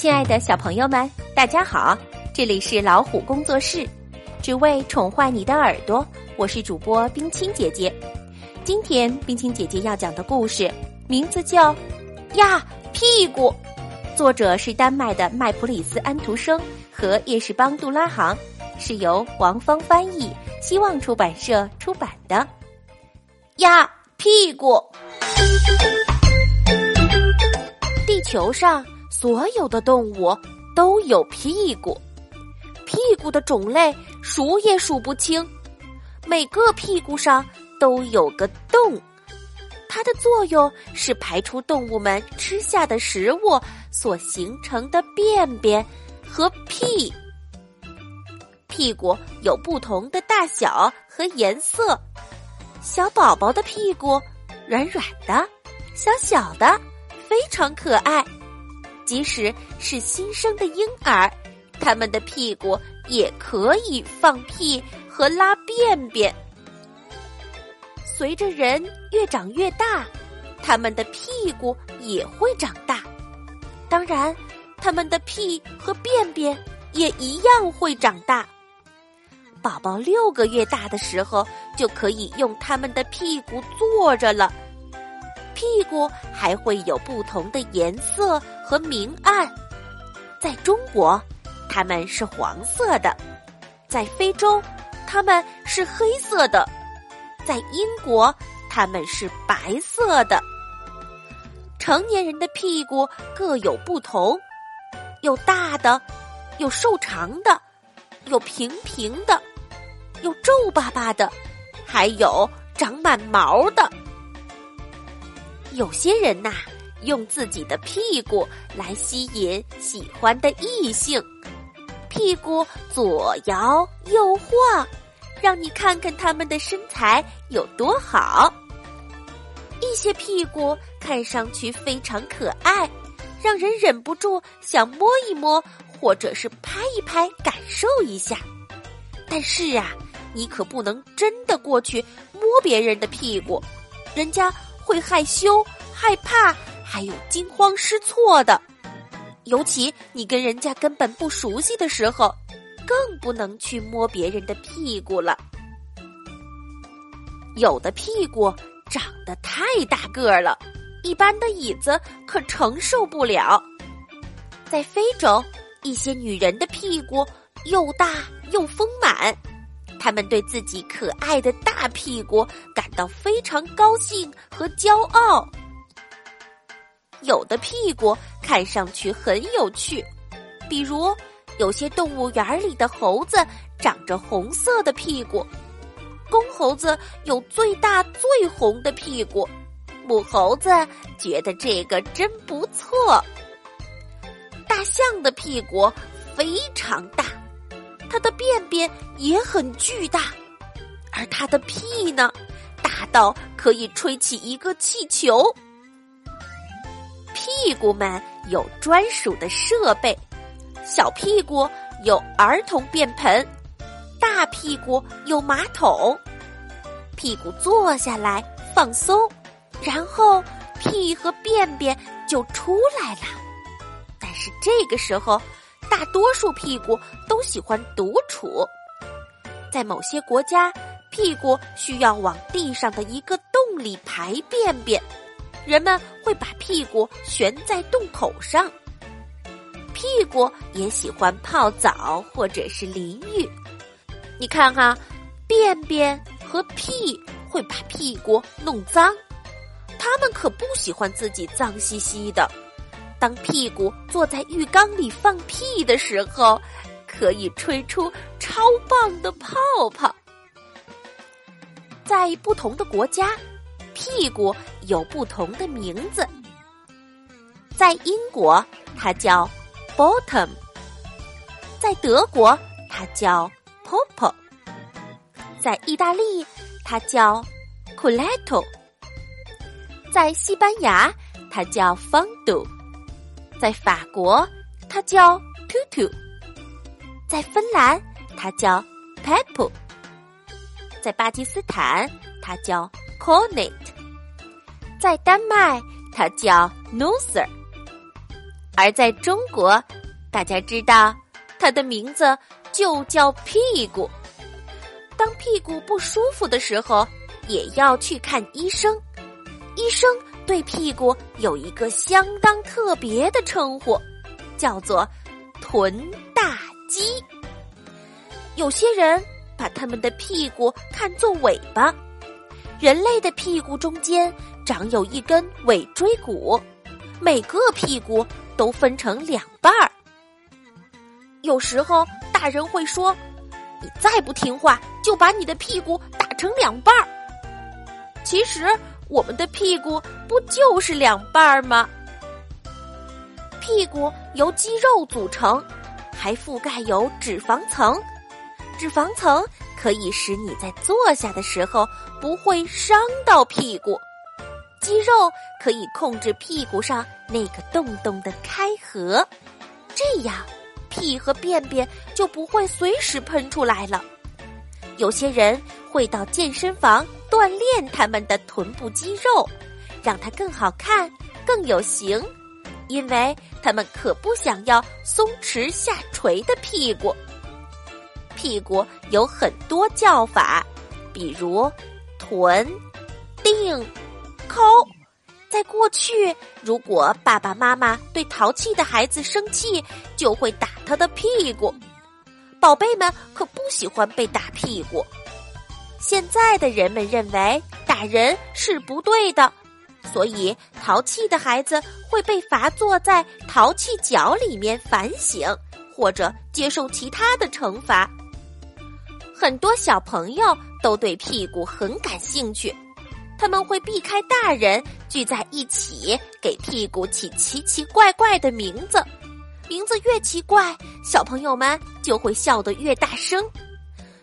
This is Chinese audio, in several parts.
亲爱的小朋友们，大家好！这里是老虎工作室，只为宠坏你的耳朵。我是主播冰清姐姐。今天冰清姐姐要讲的故事名字叫《呀屁股》，作者是丹麦的麦普里斯安徒生和叶士邦杜拉行，是由王芳翻译，希望出版社出版的。呀屁股，地球上。所有的动物都有屁股，屁股的种类数也数不清。每个屁股上都有个洞，它的作用是排出动物们吃下的食物所形成的便便和屁。屁股有不同的大小和颜色，小宝宝的屁股软软的，小小的，非常可爱。即使是新生的婴儿，他们的屁股也可以放屁和拉便便。随着人越长越大，他们的屁股也会长大。当然，他们的屁和便便也一样会长大。宝宝六个月大的时候，就可以用他们的屁股坐着了。屁股还会有不同的颜色和明暗，在中国，它们是黄色的；在非洲，它们是黑色的；在英国，它们是白色的。成年人的屁股各有不同，有大的，有瘦长的，有平平的，有皱巴巴的，还有长满毛的。有些人呐，用自己的屁股来吸引喜欢的异性，屁股左摇右晃，让你看看他们的身材有多好。一些屁股看上去非常可爱，让人忍不住想摸一摸，或者是拍一拍，感受一下。但是啊，你可不能真的过去摸别人的屁股，人家。会害羞、害怕，还有惊慌失措的。尤其你跟人家根本不熟悉的时候，更不能去摸别人的屁股了。有的屁股长得太大个儿了，一般的椅子可承受不了。在非洲，一些女人的屁股又大又丰满。他们对自己可爱的大屁股感到非常高兴和骄傲。有的屁股看上去很有趣，比如有些动物园里的猴子长着红色的屁股，公猴子有最大最红的屁股，母猴子觉得这个真不错。大象的屁股非常大。它的便便也很巨大，而它的屁呢，大到可以吹起一个气球。屁股们有专属的设备，小屁股有儿童便盆，大屁股有马桶。屁股坐下来放松，然后屁和便便就出来了。但是这个时候。大多数屁股都喜欢独处，在某些国家，屁股需要往地上的一个洞里排便便，人们会把屁股悬在洞口上。屁股也喜欢泡澡或者是淋浴。你看哈，便便和屁会把屁股弄脏，他们可不喜欢自己脏兮兮的。当屁股坐在浴缸里放屁的时候，可以吹出超棒的泡泡。在不同的国家，屁股有不同的名字。在英国，它叫 bottom；在德国，它叫 popo；在意大利，它叫 culetto；在西班牙，它叫 fondo。在法国，它叫 tutu；在芬兰，它叫 pepo；在巴基斯坦，它叫 cornet；在丹麦，它叫 noser；而在中国，大家知道它的名字就叫屁股。当屁股不舒服的时候，也要去看医生。医生对屁股有一个相当特别的称呼，叫做“臀大肌”。有些人把他们的屁股看作尾巴。人类的屁股中间长有一根尾椎骨，每个屁股都分成两半儿。有时候大人会说：“你再不听话，就把你的屁股打成两半儿。”其实我们的屁股不就是两半儿吗？屁股由肌肉组成，还覆盖有脂肪层，脂肪层。可以使你在坐下的时候不会伤到屁股，肌肉可以控制屁股上那个洞洞的开合，这样屁和便便就不会随时喷出来了。有些人会到健身房锻炼他们的臀部肌肉，让它更好看、更有型，因为他们可不想要松弛下垂的屁股。屁股有很多叫法，比如臀、腚、抠。在过去，如果爸爸妈妈对淘气的孩子生气，就会打他的屁股。宝贝们可不喜欢被打屁股。现在的人们认为打人是不对的，所以淘气的孩子会被罚坐在淘气角里面反省，或者接受其他的惩罚。很多小朋友都对屁股很感兴趣，他们会避开大人聚在一起给屁股起奇奇怪怪的名字，名字越奇怪，小朋友们就会笑得越大声。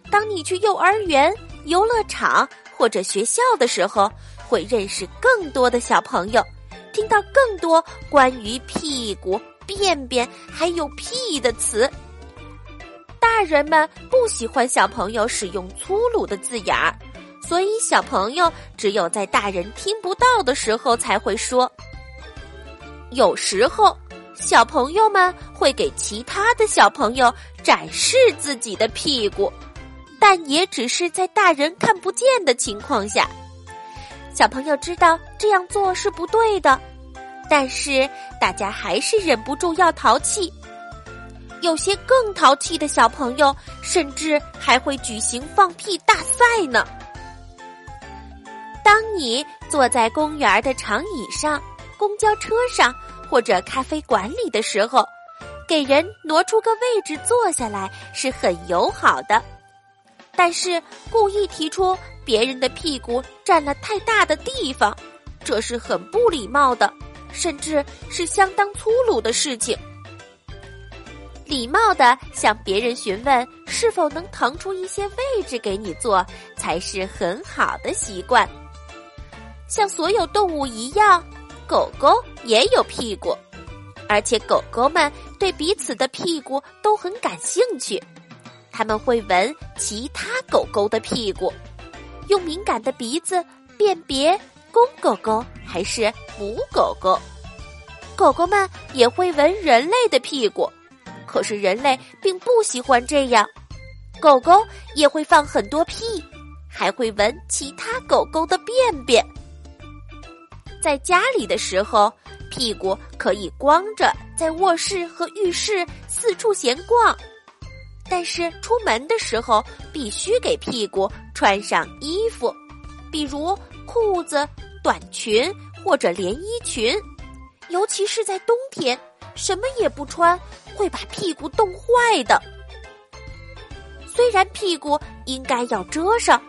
当你去幼儿园、游乐场或者学校的时候，会认识更多的小朋友，听到更多关于屁股、便便还有屁的词。大人们不喜欢小朋友使用粗鲁的字眼儿，所以小朋友只有在大人听不到的时候才会说。有时候，小朋友们会给其他的小朋友展示自己的屁股，但也只是在大人看不见的情况下。小朋友知道这样做是不对的，但是大家还是忍不住要淘气。有些更淘气的小朋友，甚至还会举行放屁大赛呢。当你坐在公园的长椅上、公交车上或者咖啡馆里的时候，给人挪出个位置坐下来是很友好的。但是故意提出别人的屁股占了太大的地方，这是很不礼貌的，甚至是相当粗鲁的事情。礼貌的向别人询问是否能腾出一些位置给你坐，才是很好的习惯。像所有动物一样，狗狗也有屁股，而且狗狗们对彼此的屁股都很感兴趣。他们会闻其他狗狗的屁股，用敏感的鼻子辨别公狗狗还是母狗狗。狗狗们也会闻人类的屁股。可是人类并不喜欢这样，狗狗也会放很多屁，还会闻其他狗狗的便便。在家里的时候，屁股可以光着在卧室和浴室四处闲逛，但是出门的时候必须给屁股穿上衣服，比如裤子、短裙或者连衣裙，尤其是在冬天。什么也不穿会把屁股冻坏的。虽然屁股应该要遮上，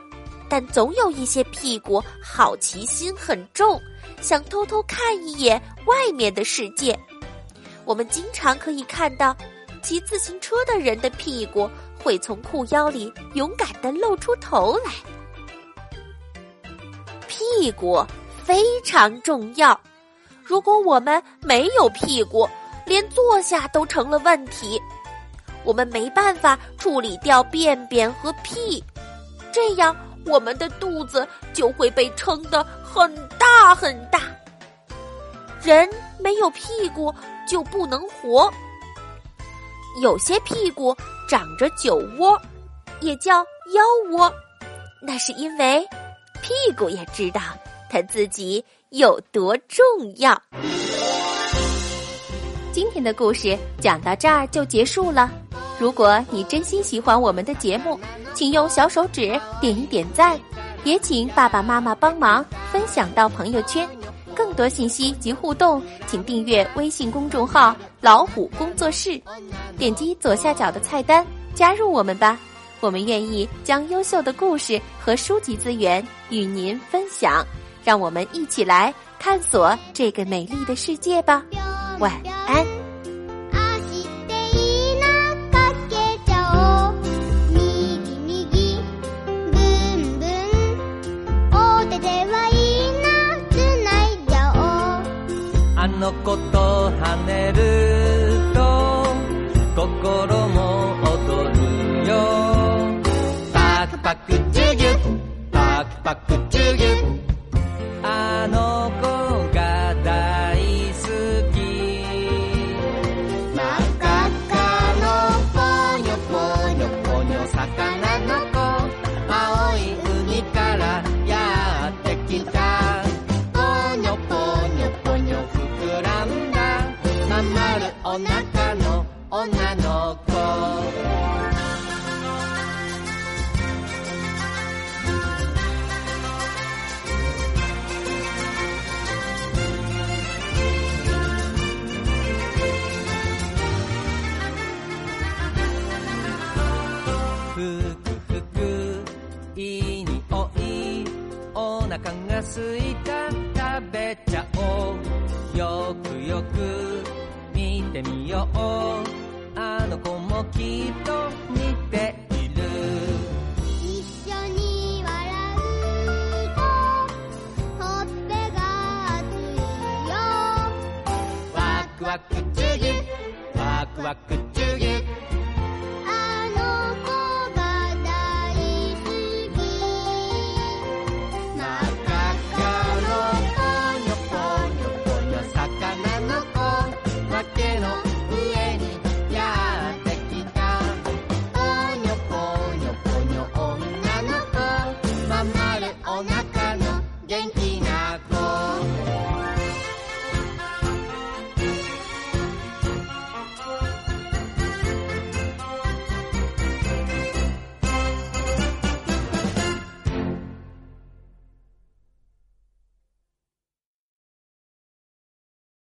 但总有一些屁股好奇心很重，想偷偷看一眼外面的世界。我们经常可以看到，骑自行车的人的屁股会从裤腰里勇敢的露出头来。屁股非常重要，如果我们没有屁股。连坐下都成了问题，我们没办法处理掉便便和屁，这样我们的肚子就会被撑得很大很大。人没有屁股就不能活。有些屁股长着酒窝，也叫腰窝，那是因为屁股也知道它自己有多重要。今天的故事讲到这儿就结束了。如果你真心喜欢我们的节目，请用小手指点一点赞，也请爸爸妈妈帮忙分享到朋友圈。更多信息及互动，请订阅微信公众号“老虎工作室”，点击左下角的菜单加入我们吧。我们愿意将优秀的故事和书籍资源与您分享，让我们一起来探索这个美丽的世界吧。晚安。あの子と跳ねると心もワク」「ワクワクつぎ」